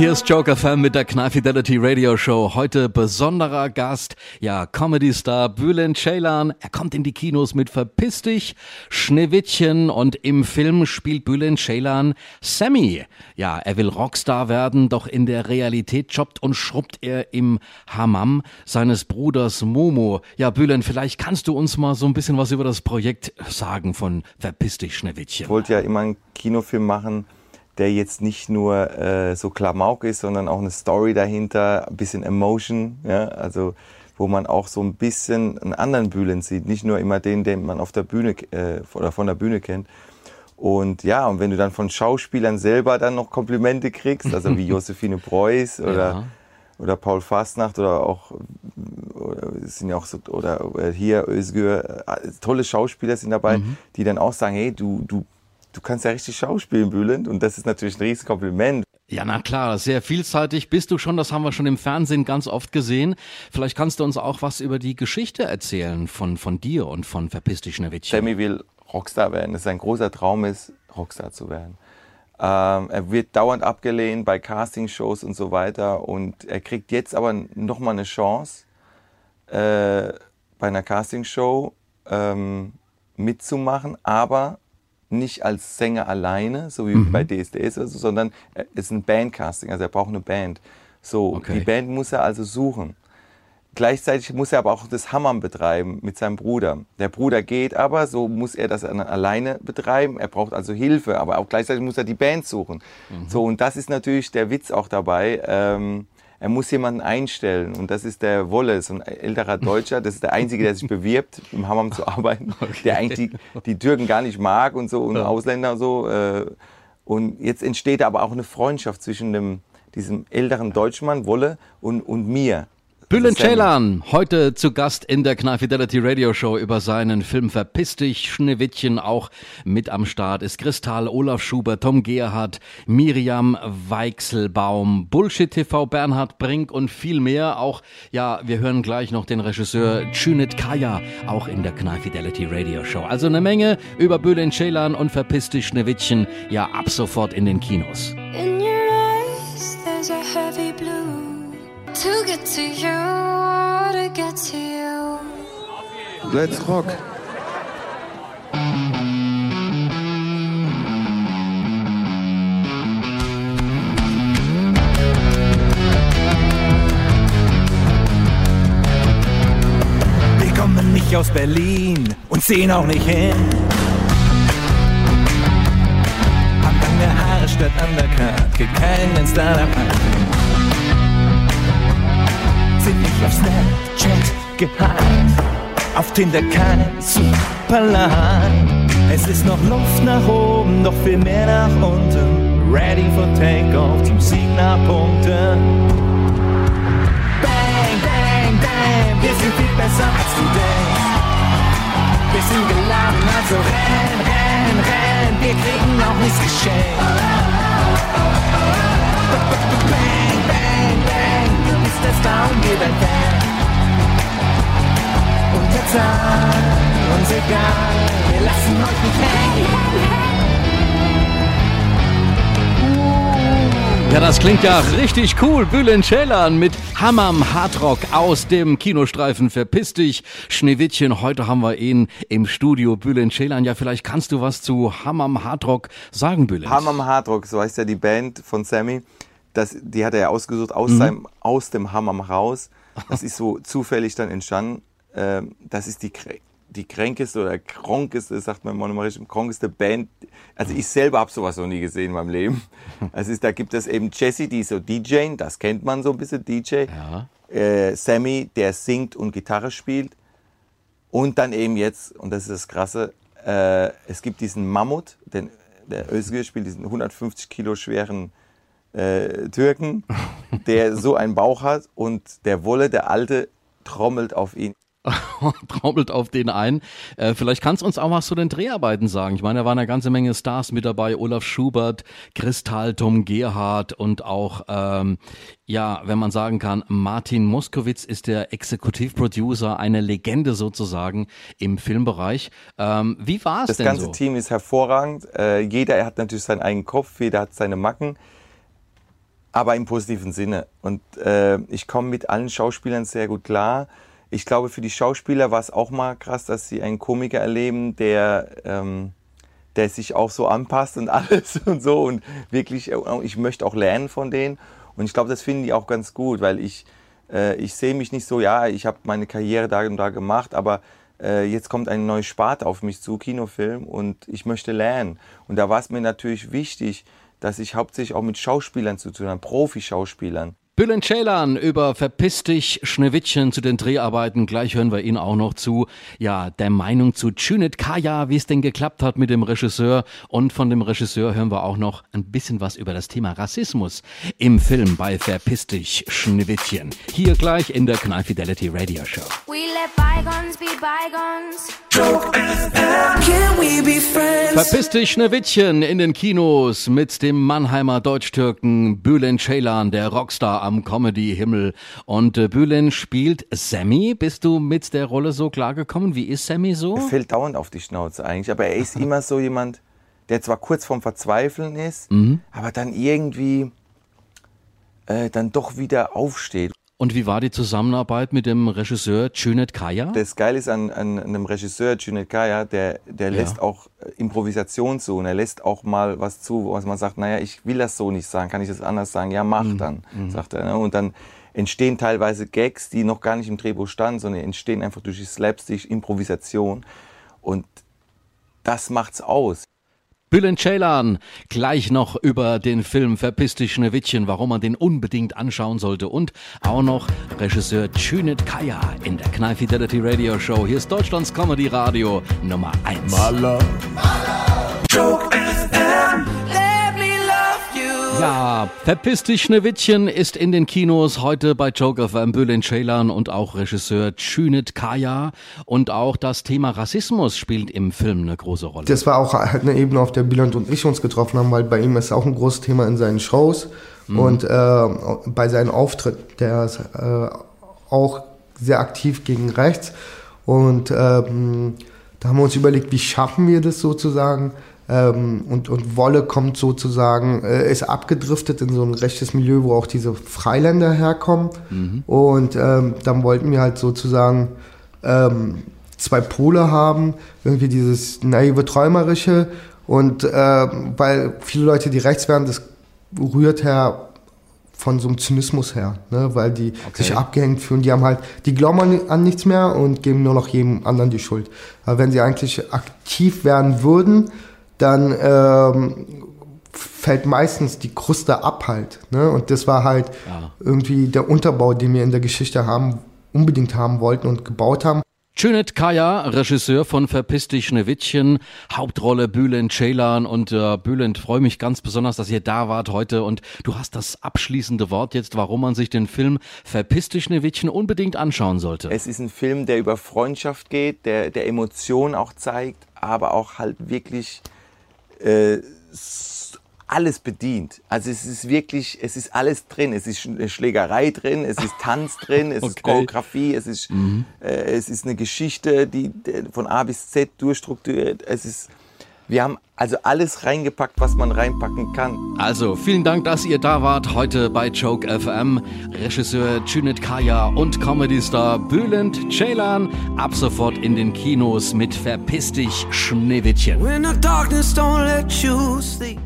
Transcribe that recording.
Hier ist Joker Fan mit der Knall Fidelity Radio Show. Heute besonderer Gast, ja, Comedy-Star Bülent Ceylan. Er kommt in die Kinos mit Verpiss dich, Schneewittchen und im Film spielt Bülent Ceylan Sammy. Ja, er will Rockstar werden, doch in der Realität jobbt und schrubbt er im Hammam seines Bruders Momo. Ja, Bülent, vielleicht kannst du uns mal so ein bisschen was über das Projekt sagen von Verpiss dich, Schneewittchen. Ich wollte ja immer einen Kinofilm machen, der jetzt nicht nur äh, so Klamauk ist, sondern auch eine Story dahinter, ein bisschen Emotion, ja, also wo man auch so ein bisschen einen anderen Bühlen sieht, nicht nur immer den, den man auf der Bühne äh, oder von der Bühne kennt. Und ja, und wenn du dann von Schauspielern selber dann noch Komplimente kriegst, also wie Josephine Preuß oder, ja. oder Paul Fastnacht oder auch, oder sind ja auch so, oder hier Özgür, äh, tolle Schauspieler sind dabei, mhm. die dann auch sagen, hey, du, du du kannst ja richtig schauspielen, Bülent. Und das ist natürlich ein riesiges Kompliment. Ja, na klar, sehr vielseitig bist du schon, das haben wir schon im Fernsehen ganz oft gesehen. Vielleicht kannst du uns auch was über die Geschichte erzählen von, von dir und von Verpiss dich, Schneewittchen. Sammy will Rockstar werden, dass sein großer Traum ist, Rockstar zu werden. Ähm, er wird dauernd abgelehnt bei Castingshows und so weiter und er kriegt jetzt aber nochmal eine Chance, äh, bei einer Castingshow ähm, mitzumachen, aber nicht als Sänger alleine, so wie mhm. bei DSDS, also, sondern es ist ein Bandcasting, also er braucht eine Band. So, okay. die Band muss er also suchen. Gleichzeitig muss er aber auch das Hammern betreiben mit seinem Bruder. Der Bruder geht aber, so muss er das alleine betreiben. Er braucht also Hilfe, aber auch gleichzeitig muss er die Band suchen. Mhm. So, und das ist natürlich der Witz auch dabei. Ähm, er muss jemanden einstellen und das ist der Wolle, so ein älterer Deutscher, das ist der Einzige, der sich bewirbt, im Hammam zu arbeiten, okay. der eigentlich die, die, Türken gar nicht mag und so und ja. Ausländer so. Äh, und jetzt entsteht aber auch eine Freundschaft zwischen dem, diesem älteren Deutschmann, Wolle, und, und mir. Bülent Ceylan, heute zu Gast in der Knall Fidelity Radio Show über seinen Film Verpiss dich, Schneewittchen auch mit am Start ist Kristall, Olaf Schubert, Tom Gerhardt, Miriam Weichselbaum, Bullshit TV, Bernhard Brink und viel mehr. Auch, ja, wir hören gleich noch den Regisseur Cüneyt Kaya, auch in der Knall Fidelity Radio Show. Also eine Menge über Bülent Ceylan und Verpiss dich, Schneewittchen, ja, ab sofort in den Kinos. In your eyes, there's a heavy blue. To get to you, to get to you. Let's rock. Wir kommen nicht aus Berlin und sehen auch nicht hin. Haben lange Haare statt Undercut, keinen Startup Snapchat geheim. Auf Tinder kein Superline. Es ist noch Luft nach oben, noch viel mehr nach unten. Ready for Takeoff, Sieg nach Punkten. Bang, bang, bang, wir sind viel besser als denkst. Wir sind geladen, also renn, renn, renn, wir kriegen auch nichts geschenkt. Bang, bang, bang, du bist der Star und wir dein Fan. Sei uns egal, wir lassen euch nicht hängen. Ja, das klingt ja richtig cool. Bülent Ceylan mit Hammam Hardrock aus dem Kinostreifen Verpiss dich, Schneewittchen. Heute haben wir ihn im Studio. Bülent Ceylan, ja, vielleicht kannst du was zu Hammam Hardrock sagen, Bülent. Hammam Hardrock, so heißt ja die Band von Sammy. Das, die hat er ja ausgesucht aus, mhm. seinem, aus dem Hammam raus. Das ist so zufällig dann entstanden. Ähm, das ist die die kränkeste oder kronkeste, sagt man mal kronkeste Band. Also ich selber habe sowas noch nie gesehen in meinem Leben. Also ist, da gibt es eben Jesse, die ist so DJ, das kennt man so ein bisschen, DJ. Ja. Äh, Sammy, der singt und Gitarre spielt. Und dann eben jetzt, und das ist das Krasse, äh, es gibt diesen Mammut, den, der Özgür spielt diesen 150 Kilo schweren äh, Türken, der so einen Bauch hat und der Wolle, der Alte, trommelt auf ihn. trommelt auf den ein. Äh, vielleicht kannst du uns auch was zu den Dreharbeiten sagen. Ich meine, da waren eine ganze Menge Stars mit dabei. Olaf Schubert, Kristall, Tom Gerhardt und auch, ähm, ja, wenn man sagen kann, Martin Moskowitz ist der Exekutivproducer, eine Legende sozusagen im Filmbereich. Ähm, wie war es denn so? Das ganze Team ist hervorragend. Äh, jeder hat natürlich seinen eigenen Kopf, jeder hat seine Macken. aber im positiven Sinne. Und äh, ich komme mit allen Schauspielern sehr gut klar. Ich glaube, für die Schauspieler war es auch mal krass, dass sie einen Komiker erleben, der, ähm, der sich auch so anpasst und alles und so. Und wirklich, äh, ich möchte auch lernen von denen. Und ich glaube, das finden die auch ganz gut, weil ich, äh, ich sehe mich nicht so, ja, ich habe meine Karriere da und da gemacht, aber äh, jetzt kommt eine neue Sparte auf mich zu, Kinofilm, und ich möchte lernen. Und da war es mir natürlich wichtig, dass ich hauptsächlich auch mit Schauspielern zu tun habe, Profi-Schauspielern. Bülent Ceylan über Verpiss dich Schneewittchen zu den Dreharbeiten. Gleich hören wir Ihnen auch noch zu, ja, der Meinung zu Cüneyt Kaya, wie es denn geklappt hat mit dem Regisseur. Und von dem Regisseur hören wir auch noch ein bisschen was über das Thema Rassismus im Film bei Verpiss dich Schneewittchen. Hier gleich in der Knall Fidelity Radio Show. We let bygones be bygones. Friends? Verpiss dich Schneewittchen in den Kinos mit dem Mannheimer Deutsch-Türken Bülent Ceylan, der Rockstar am Comedy-Himmel. Und äh, Bülent spielt Sammy. Bist du mit der Rolle so klargekommen? Wie ist Sammy so? Er fällt dauernd auf die Schnauze eigentlich, aber er ist immer so jemand, der zwar kurz vorm Verzweifeln ist, mhm. aber dann irgendwie äh, dann doch wieder aufsteht. Und wie war die Zusammenarbeit mit dem Regisseur Cüneyt Kaya? Das Geile ist an, an, einem Regisseur Cüneyt Kaya, der, der lässt ja. auch äh, Improvisation zu und er lässt auch mal was zu, wo man sagt, naja, ich will das so nicht sagen, kann ich das anders sagen? Ja, mach mhm. dann, mhm. sagt er. Ne? Und dann entstehen teilweise Gags, die noch gar nicht im Drehbuch standen, sondern entstehen einfach durch die Slapstick, Improvisation. Und das macht's aus. Bülent Ceylan, gleich noch über den Film Verpiss dich Schneewittchen, warum man den unbedingt anschauen sollte und auch noch Regisseur Cüneyt Kaya in der Knall Fidelity Radio Show. Hier ist Deutschlands Comedy Radio Nummer 1. Maler. Maler. Ja, Verpiss dich Schneewittchen ist in den Kinos. Heute bei Joker FM Bülent Ceylan und auch Regisseur Cüneyt Kaya. Und auch das Thema Rassismus spielt im Film eine große Rolle. Das war auch halt eine Ebene, auf der Bülent und ich uns getroffen haben, weil bei ihm ist auch ein großes Thema in seinen Shows. Mhm. und äh, bei seinen Auftritten, der ist äh, auch sehr aktiv gegen rechts. Und ähm, da haben wir uns überlegt, wie schaffen wir das sozusagen, ähm, und, und Wolle kommt sozusagen, äh, ist abgedriftet in so ein rechtes Milieu, wo auch diese Freiländer herkommen. Mhm. Und ähm, dann wollten wir halt sozusagen ähm, zwei Pole haben, irgendwie dieses naive Träumerische und äh, weil viele Leute, die rechts werden, das rührt her von so einem Zynismus her, ne? weil die okay. sich abgehängt fühlen. Die haben halt, die glauben an, an, nichts mehr und geben nur noch jedem anderen die Schuld. Aber wenn sie eigentlich aktiv werden würden, dann ähm, fällt meistens die Kruste ab halt. Ne? Und das war halt ja. irgendwie der Unterbau, den wir in der Geschichte haben, unbedingt haben wollten und gebaut haben. Cüneyt Kaya, Regisseur von Verpiss dich Schneewittchen, Hauptrolle Bülent Ceylan und äh, Bülent, freue mich ganz besonders, dass ihr da wart heute und du hast das abschließende Wort jetzt, warum man sich den Film Verpiss dich Schneewittchen unbedingt anschauen sollte. Es ist ein Film, der über Freundschaft geht, der, der Emotionen auch zeigt, aber auch halt wirklich äh, alles bedient. Also es ist wirklich, es ist alles drin. Es ist Schlägerei drin, es ist Tanz drin, es okay. ist Choreografie, es ist, mhm. äh, es ist eine Geschichte, die von A bis Z durchstrukturiert. Es ist wir haben also alles reingepackt, was man reinpacken kann. Also, vielen Dank, dass ihr da wart. Heute bei Joke FM. Regisseur Cüneyt Kaya und Comedy-Star Bülent Ceylan. Ab sofort in den Kinos mit Verpiss dich, Schneewittchen. When the darkness don't let you sleep.